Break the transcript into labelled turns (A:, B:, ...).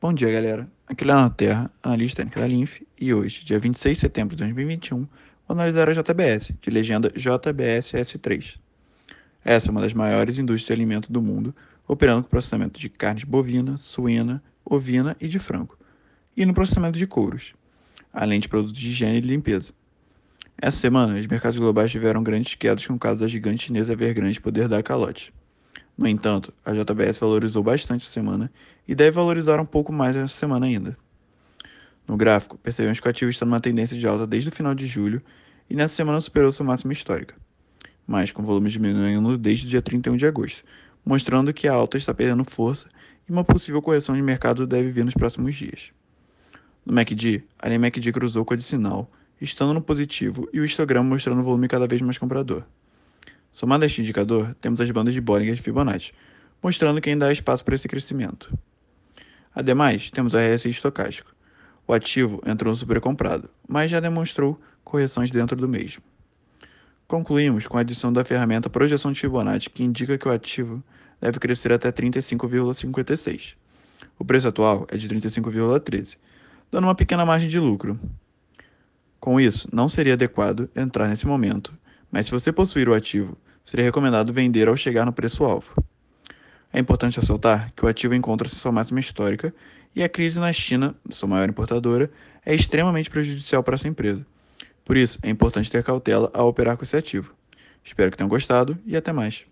A: Bom dia, galera. Aqui é Leonardo Terra, analista técnica da Linf, e hoje, dia 26 de setembro de 2021, vou analisar a JBS, de legenda JBSS3. Essa é uma das maiores indústrias de alimento do mundo, operando com processamento de carne bovina, suína, ovina e de frango, e no processamento de couros, além de produtos de higiene e limpeza. Essa semana, os mercados globais tiveram grandes quedas com o caso da gigante chinesa Evergrande poder dar calote. No entanto, a JBS valorizou bastante essa semana e deve valorizar um pouco mais essa semana ainda. No gráfico, percebemos que o ativo está numa tendência de alta desde o final de julho e nessa semana superou sua máxima histórica, mas com volume diminuindo desde o dia 31 de agosto, mostrando que a alta está perdendo força e uma possível correção de mercado deve vir nos próximos dias. No MACD, a linha MACD cruzou com a de sinal, estando no positivo e o histograma mostrando volume cada vez mais comprador. Somado a este indicador, temos as bandas de Bollinger e Fibonacci, mostrando que ainda há espaço para esse crescimento. Ademais, temos o RSI estocástico. O ativo entrou supercomprado, mas já demonstrou correções dentro do mesmo. Concluímos com a adição da ferramenta Projeção de Fibonacci, que indica que o ativo deve crescer até 35,56. O preço atual é de 35,13, dando uma pequena margem de lucro. Com isso, não seria adequado entrar nesse momento mas se você possuir o ativo, seria recomendado vender ao chegar no preço-alvo. É importante ressaltar que o ativo encontra-se em sua máxima histórica e a crise na China, sua maior importadora, é extremamente prejudicial para essa empresa. Por isso, é importante ter cautela ao operar com esse ativo. Espero que tenham gostado e até mais.